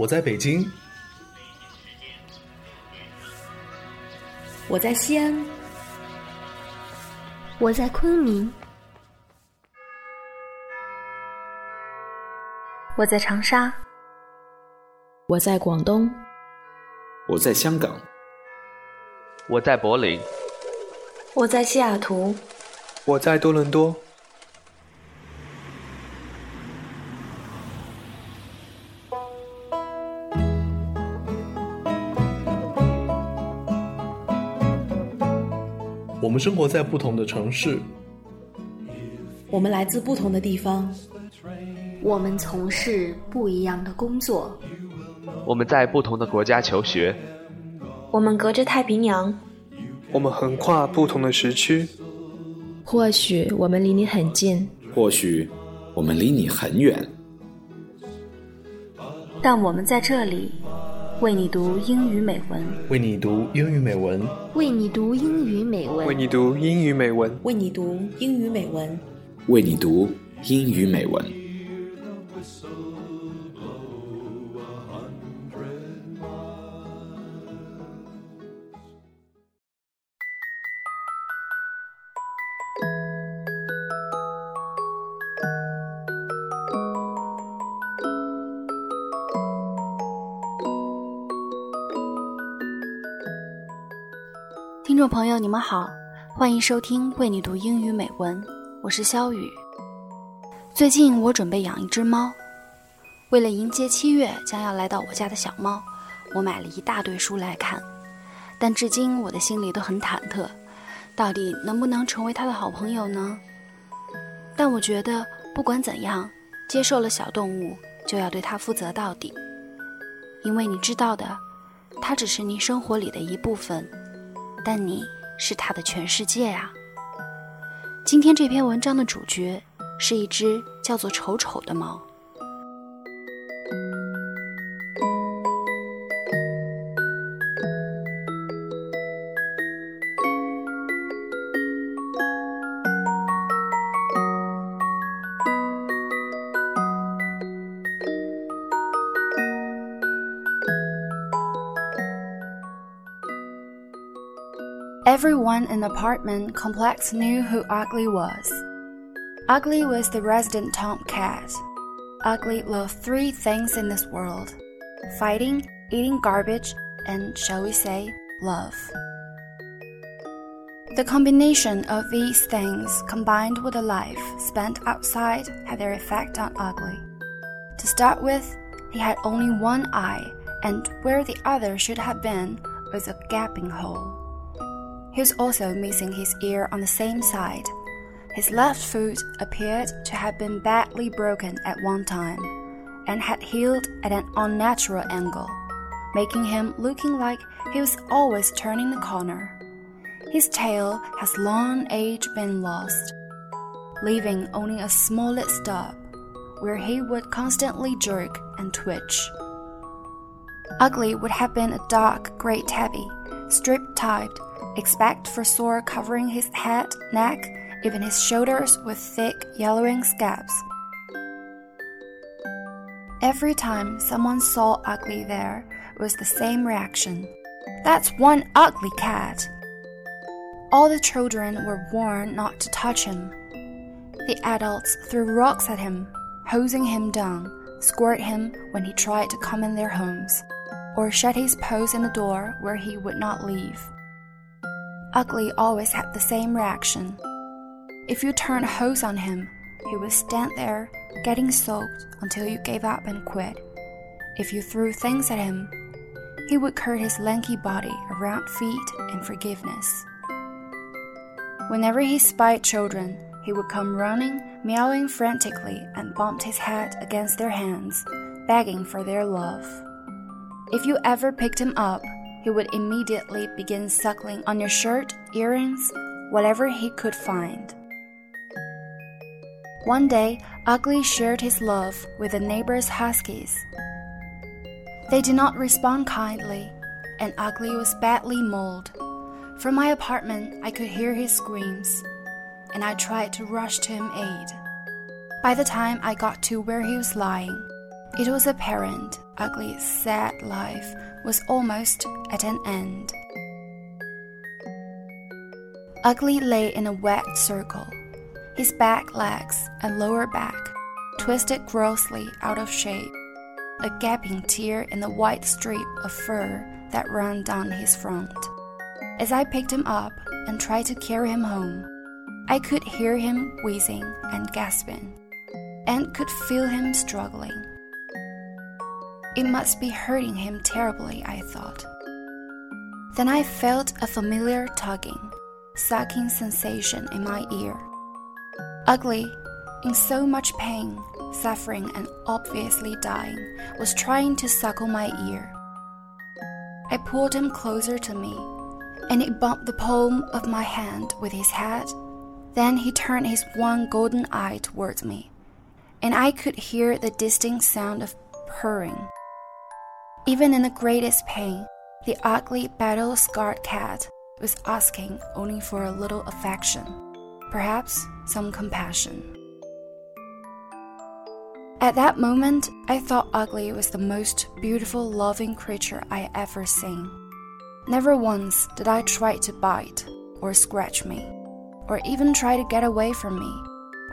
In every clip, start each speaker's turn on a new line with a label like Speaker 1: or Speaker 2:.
Speaker 1: 我在北京，
Speaker 2: 我在西安，
Speaker 3: 我在昆明，
Speaker 4: 我在长沙，
Speaker 5: 我在广东，
Speaker 6: 我在香港，
Speaker 7: 我在柏林，
Speaker 4: 我在西雅图，
Speaker 8: 我在多伦多。
Speaker 1: 们生活在不同的城市，
Speaker 2: 我们来自不同的地方，
Speaker 3: 我们从事不一样的工作，
Speaker 7: 我们在不同的国家求学，
Speaker 4: 我们隔着太平洋，
Speaker 8: 我们横跨不同的时区。
Speaker 5: 或许我们离你很近，
Speaker 6: 或许我们离你很远，
Speaker 4: 但我们在这里。为你读英语美文，
Speaker 1: 为你读英语美文，
Speaker 3: 为你读英语美文，
Speaker 8: 为你读英语美文，
Speaker 2: 为你读英语美文，
Speaker 6: 为你读英语美文。
Speaker 4: 听众朋友，你们好，欢迎收听《为你读英语美文》，我是肖雨。最近我准备养一只猫，为了迎接七月将要来到我家的小猫，我买了一大堆书来看。但至今我的心里都很忐忑，到底能不能成为它的好朋友呢？但我觉得不管怎样，接受了小动物就要对它负责到底，因为你知道的，它只是你生活里的一部分。但你是他的全世界啊！今天这篇文章的主角是一只叫做丑丑的猫。Everyone in the apartment complex knew who Ugly was. Ugly was the resident tomcat. Ugly loved three things in this world fighting, eating garbage, and, shall we say, love. The combination of these things combined with a life spent outside had their effect on Ugly. To start with, he had only one eye, and where the other should have been was a gaping hole. He was also missing his ear on the same side. His left foot appeared to have been badly broken at one time, and had healed at an unnatural angle, making him looking like he was always turning the corner. His tail has long age been lost, leaving only a smollett stub, where he would constantly jerk and twitch. Ugly would have been a dark grey tabby, strip tied Expect for sore covering his head, neck, even his shoulders with thick yellowing scabs. Every time someone saw Ugly there was the same reaction. That's one ugly cat. All the children were warned not to touch him. The adults threw rocks at him, hosing him down, squirt him when he tried to come in their homes, or shut his paws in the door where he would not leave. Ugly always had the same reaction. If you turned a hose on him, he would stand there, getting soaked until you gave up and quit. If you threw things at him, he would curd his lanky body around feet in forgiveness. Whenever he spied children, he would come running, meowing frantically, and bumped his head against their hands, begging for their love. If you ever picked him up, he would immediately begin suckling on your shirt, earrings, whatever he could find. One day, Ugly shared his love with the neighbor's huskies. They did not respond kindly, and Ugly was badly mauled. From my apartment, I could hear his screams, and I tried to rush to him aid. By the time I got to where he was lying, It was apparent Ugly's sad life was almost at an end. Ugly lay in a wet circle, his back legs and lower back twisted grossly out of shape, a gaping tear in the white strip of fur that ran down his front. As I picked him up and tried to carry him home, I could hear him wheezing and gasping, and could feel him struggling. It must be hurting him terribly, I thought. Then I felt a familiar tugging, sucking sensation in my ear. Ugly, in so much pain, suffering, and obviously dying, was trying to suckle my ear. I pulled him closer to me, and he bumped the palm of my hand with his head. Then he turned his one golden eye towards me, and I could hear the distinct sound of purring. Even in the greatest pain, the ugly battle scarred cat was asking only for a little affection, perhaps some compassion. At that moment, I thought Ugly was the most beautiful, loving creature I ever seen. Never once did I try to bite or scratch me, or even try to get away from me,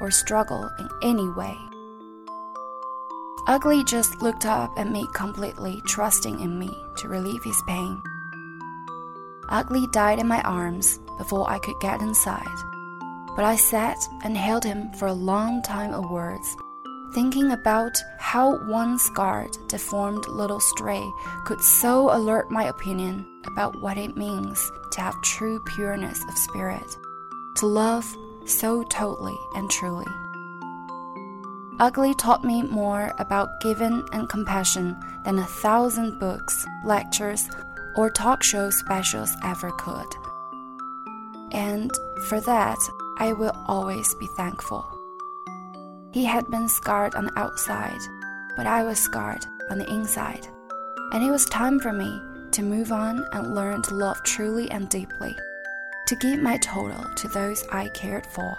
Speaker 4: or struggle in any way. Ugly just looked up at me completely, trusting in me to relieve his pain. Ugly died in my arms before I could get inside, but I sat and held him for a long time afterwards thinking about how one scarred, deformed little stray could so alert my opinion about what it means to have true pureness of spirit, to love so totally and truly. Ugly taught me more about giving and compassion than a thousand books, lectures, or talk show specials ever could. And for that, I will always be thankful. He had been scarred on the outside, but I was scarred on the inside. And it was time for me to move on and learn to love truly and deeply, to give my total to those I cared for.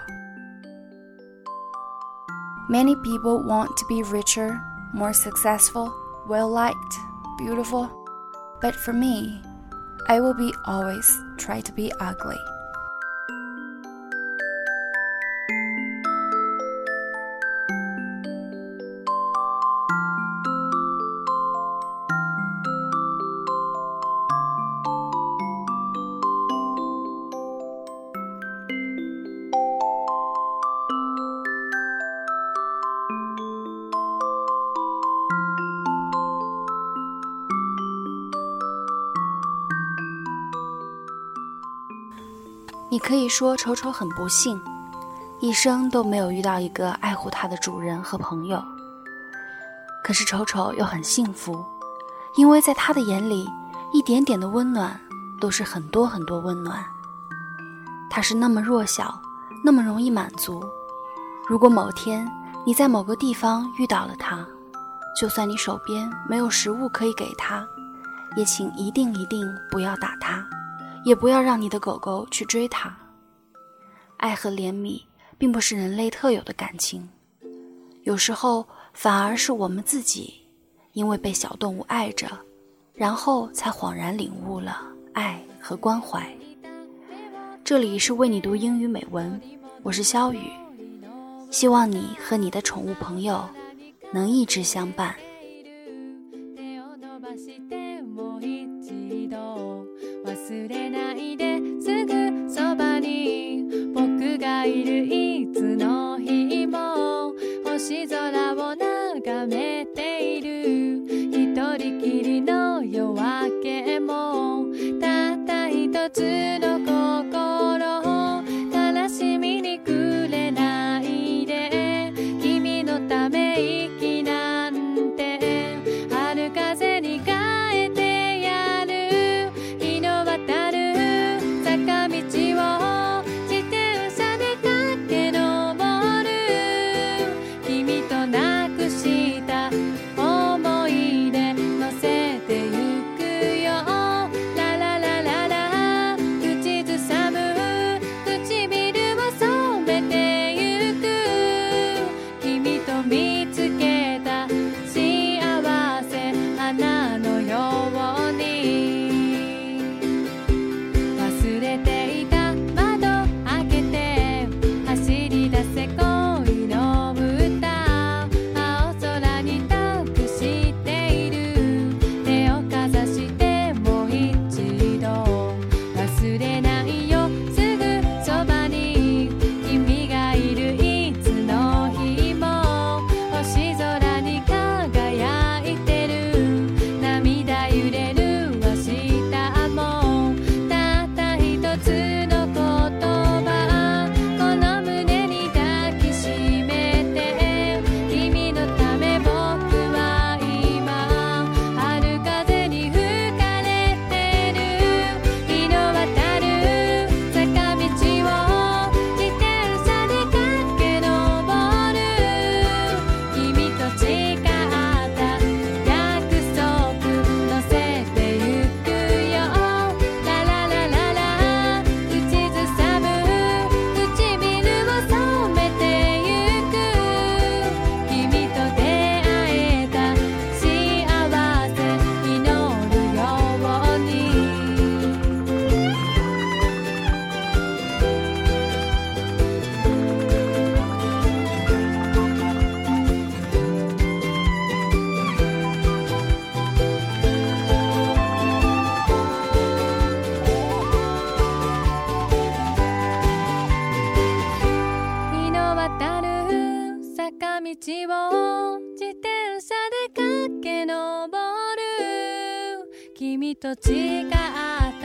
Speaker 4: Many people want to be richer, more successful, well liked, beautiful, but for me, I will be always try to be ugly.
Speaker 9: 你可以说丑丑很不幸，一生都没有遇到一个爱护它的主人和朋友。可是丑丑又很幸福，因为在他的眼里，一点点的温暖都是很多很多温暖。他是那么弱小，那么容易满足。如果某天你在某个地方遇到了他，就算你手边没有食物可以给他，也请一定一定不要打他。也不要让你的狗狗去追它。爱和怜悯并不是人类特有的感情，有时候反而是我们自己，因为被小动物爱着，然后才恍然领悟了爱和关怀。这里是为你读英语美文，我是肖雨，希望你和你的宠物朋友能一直相伴。寝ている一人きりの夜明けもたった一つの心道を自転車で駆け上る。君と違って